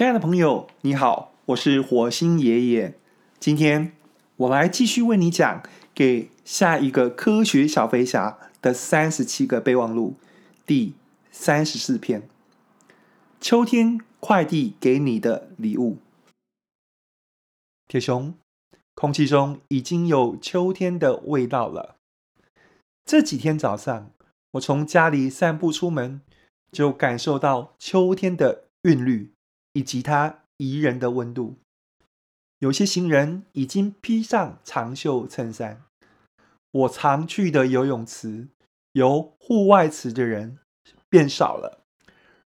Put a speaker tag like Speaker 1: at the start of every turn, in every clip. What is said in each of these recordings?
Speaker 1: 亲爱的朋友，你好，我是火星爷爷。今天我来继续为你讲《给下一个科学小飞侠的三十七个备忘录》第三十四篇：秋天快递给你的礼物。铁雄，空气中已经有秋天的味道了。这几天早上，我从家里散步出门，就感受到秋天的韵律以及它宜人的温度。有些行人已经披上长袖衬衫。我常去的游泳池，游户外池的人变少了，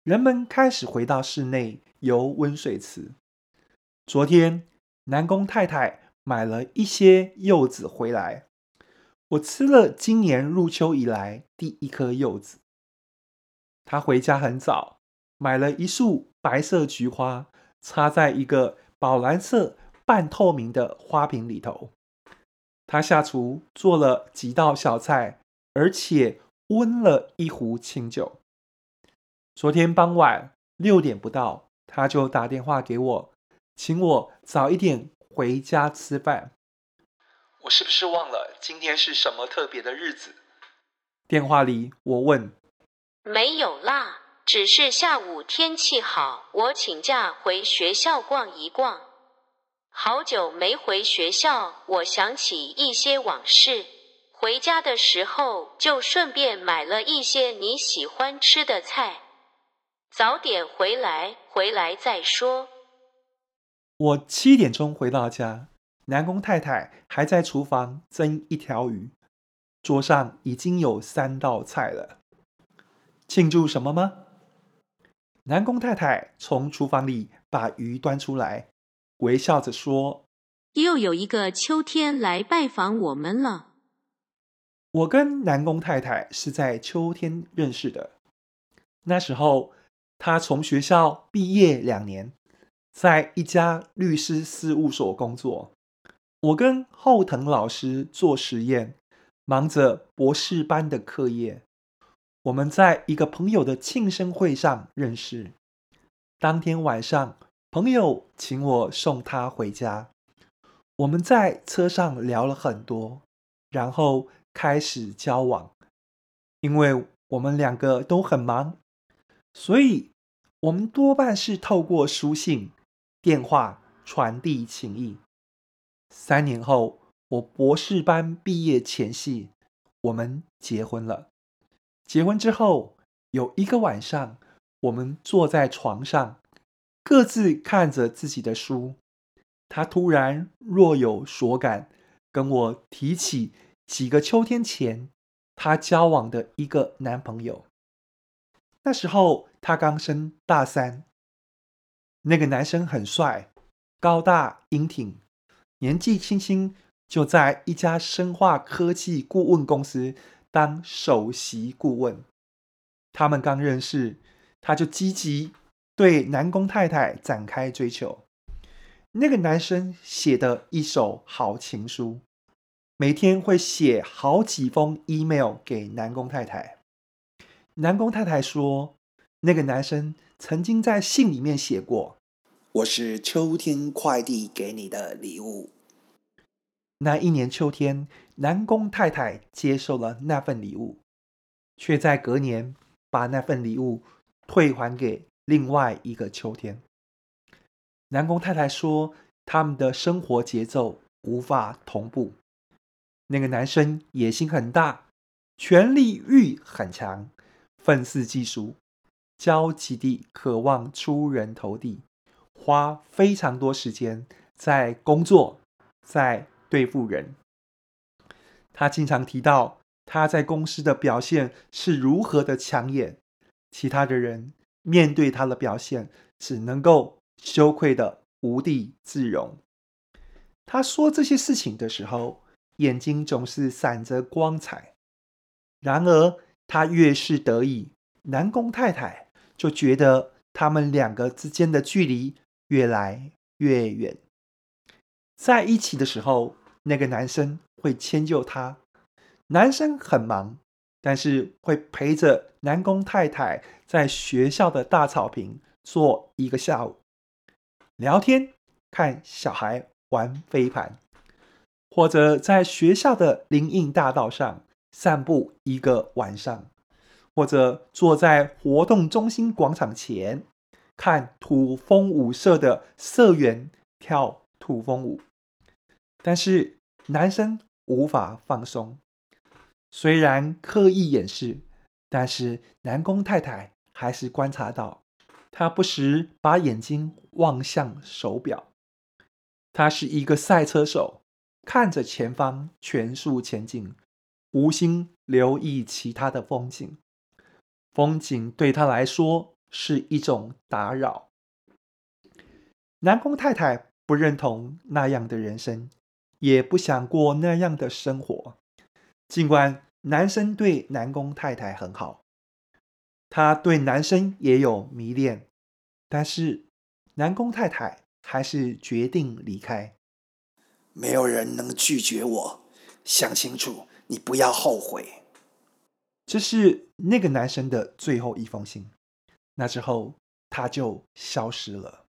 Speaker 1: 人们开始回到室内游温水池。昨天，南宫太太买了一些柚子回来。我吃了今年入秋以来第一颗柚子。他回家很早，买了一束白色菊花，插在一个宝蓝色半透明的花瓶里头。他下厨做了几道小菜，而且温了一壶清酒。昨天傍晚六点不到，他就打电话给我，请我早一点回家吃饭。我是不是忘了今天是什么特别的日子？电话里我问。
Speaker 2: 没有啦，只是下午天气好，我请假回学校逛一逛。好久没回学校，我想起一些往事。回家的时候就顺便买了一些你喜欢吃的菜。早点回来，回来再说。
Speaker 1: 我七点钟回到家。南宫太太还在厨房蒸一条鱼，桌上已经有三道菜了。庆祝什么吗？南宫太太从厨房里把鱼端出来，微笑着说：“
Speaker 2: 又有一个秋天来拜访我们了。”
Speaker 1: 我跟南宫太太是在秋天认识的，那时候她从学校毕业两年，在一家律师事务所工作。我跟后藤老师做实验，忙着博士班的课业。我们在一个朋友的庆生会上认识。当天晚上，朋友请我送他回家。我们在车上聊了很多，然后开始交往。因为我们两个都很忙，所以我们多半是透过书信、电话传递情谊。三年后，我博士班毕业前夕，我们结婚了。结婚之后，有一个晚上，我们坐在床上，各自看着自己的书。他突然若有所感，跟我提起几个秋天前他交往的一个男朋友。那时候他刚升大三，那个男生很帅，高大英挺。年纪轻轻就在一家生化科技顾问公司当首席顾问。他们刚认识，他就积极对南宫太太展开追求。那个男生写的一手好情书，每天会写好几封 email 给南宫太太。南宫太太说，那个男生曾经在信里面写过。我是秋天快递给你的礼物。那一年秋天，南宫太太接受了那份礼物，却在隔年把那份礼物退还给另外一个秋天。南宫太太说，他们的生活节奏无法同步。那个男生野心很大，权力欲很强，愤世嫉俗，焦急地渴望出人头地。花非常多时间在工作，在对付人。他经常提到他在公司的表现是如何的抢眼，其他的人面对他的表现只能够羞愧的无地自容。他说这些事情的时候，眼睛总是闪着光彩。然而，他越是得意，南宫太太就觉得他们两个之间的距离。越来越远，在一起的时候，那个男生会迁就她。男生很忙，但是会陪着南宫太太在学校的大草坪坐一个下午。聊天、看小孩玩飞盘，或者在学校的林荫大道上散步一个晚上，或者坐在活动中心广场前看土风舞社的社员跳土风舞。但是男生无法放松，虽然刻意掩饰，但是南宫太太还是观察到，他不时把眼睛望向手表。他是一个赛车手，看着前方全速前进，无心留意其他的风景。风景对他来说是一种打扰。南宫太太不认同那样的人生。也不想过那样的生活。尽管男生对南宫太太很好，他对男生也有迷恋，但是南宫太太还是决定离开。
Speaker 3: 没有人能拒绝我，想清楚，你不要后悔。
Speaker 1: 这是那个男生的最后一封信。那之后他就消失了。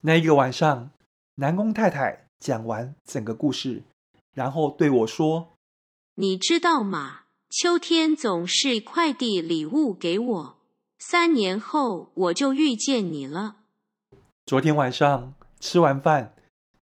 Speaker 1: 那一个晚上，南宫太太。讲完整个故事，然后对我说：“
Speaker 2: 你知道吗？秋天总是快递礼物给我。三年后我就遇见你了。”
Speaker 1: 昨天晚上吃完饭，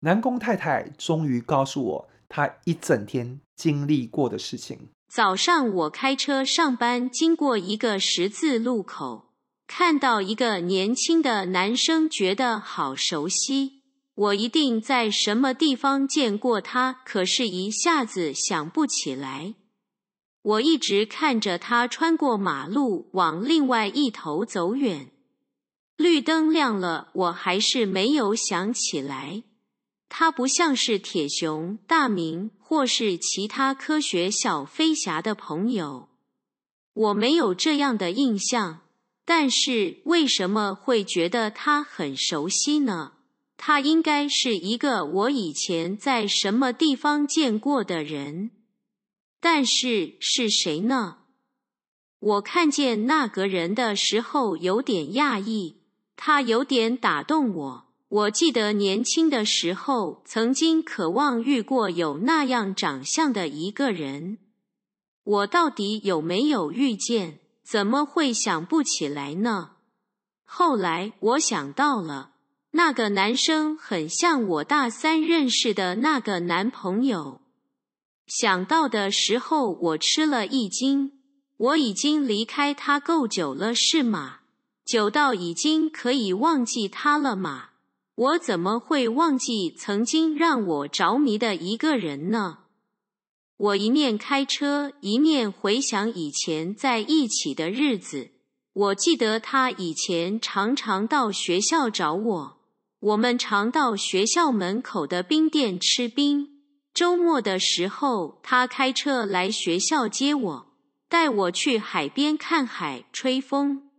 Speaker 1: 南宫太太终于告诉我她一整天经历过的事情。
Speaker 2: 早上我开车上班，经过一个十字路口，看到一个年轻的男生，觉得好熟悉。我一定在什么地方见过他，可是一下子想不起来。我一直看着他穿过马路，往另外一头走远。绿灯亮了，我还是没有想起来。他不像是铁雄、大明或是其他科学小飞侠的朋友，我没有这样的印象。但是为什么会觉得他很熟悉呢？他应该是一个我以前在什么地方见过的人，但是是谁呢？我看见那个人的时候有点讶异，他有点打动我。我记得年轻的时候曾经渴望遇过有那样长相的一个人，我到底有没有遇见？怎么会想不起来呢？后来我想到了。那个男生很像我大三认识的那个男朋友。想到的时候，我吃了一惊。我已经离开他够久了，是吗？久到已经可以忘记他了吗？我怎么会忘记曾经让我着迷的一个人呢？我一面开车，一面回想以前在一起的日子。我记得他以前常常到学校找我。我们常到学校门口的冰店吃冰。周末的时候，他开车来学校接我，带我去海边看海、吹风。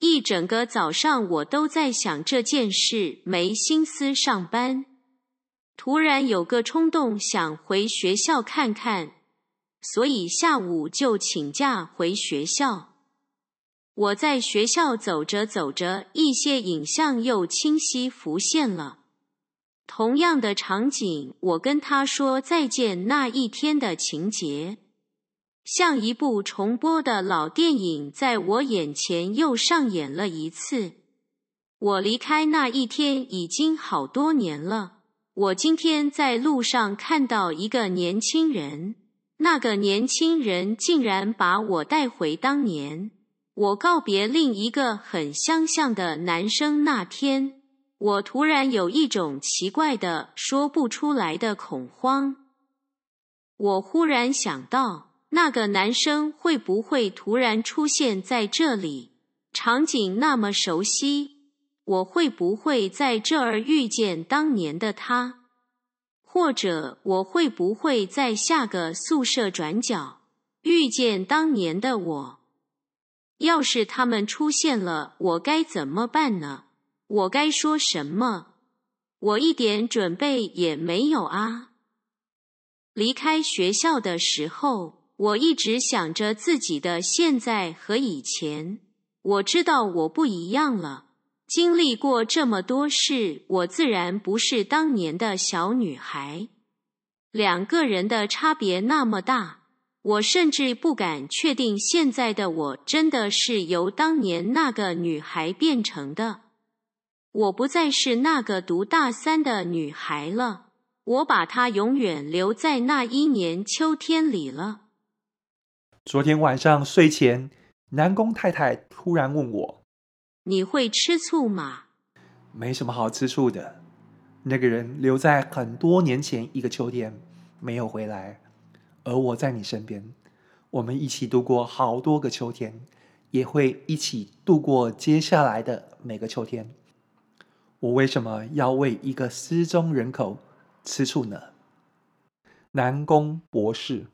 Speaker 2: 一整个早上，我都在想这件事，没心思上班。突然有个冲动，想回学校看看，所以下午就请假回学校。我在学校走着走着，一些影像又清晰浮现了。同样的场景，我跟他说再见那一天的情节，像一部重播的老电影，在我眼前又上演了一次。我离开那一天已经好多年了。我今天在路上看到一个年轻人，那个年轻人竟然把我带回当年。我告别另一个很相像的男生那天，我突然有一种奇怪的说不出来的恐慌。我忽然想到，那个男生会不会突然出现在这里？场景那么熟悉，我会不会在这儿遇见当年的他？或者我会不会在下个宿舍转角遇见当年的我？要是他们出现了，我该怎么办呢？我该说什么？我一点准备也没有啊！离开学校的时候，我一直想着自己的现在和以前。我知道我不一样了。经历过这么多事，我自然不是当年的小女孩。两个人的差别那么大，我甚至不敢确定现在的我真的是由当年那个女孩变成的。我不再是那个读大三的女孩了，我把她永远留在那一年秋天里了。
Speaker 1: 昨天晚上睡前，南宫太太突然问我。
Speaker 2: 你会吃醋吗？
Speaker 1: 没什么好吃醋的。那个人留在很多年前一个秋天，没有回来，而我在你身边，我们一起度过好多个秋天，也会一起度过接下来的每个秋天。我为什么要为一个失踪人口吃醋呢？南宫博士。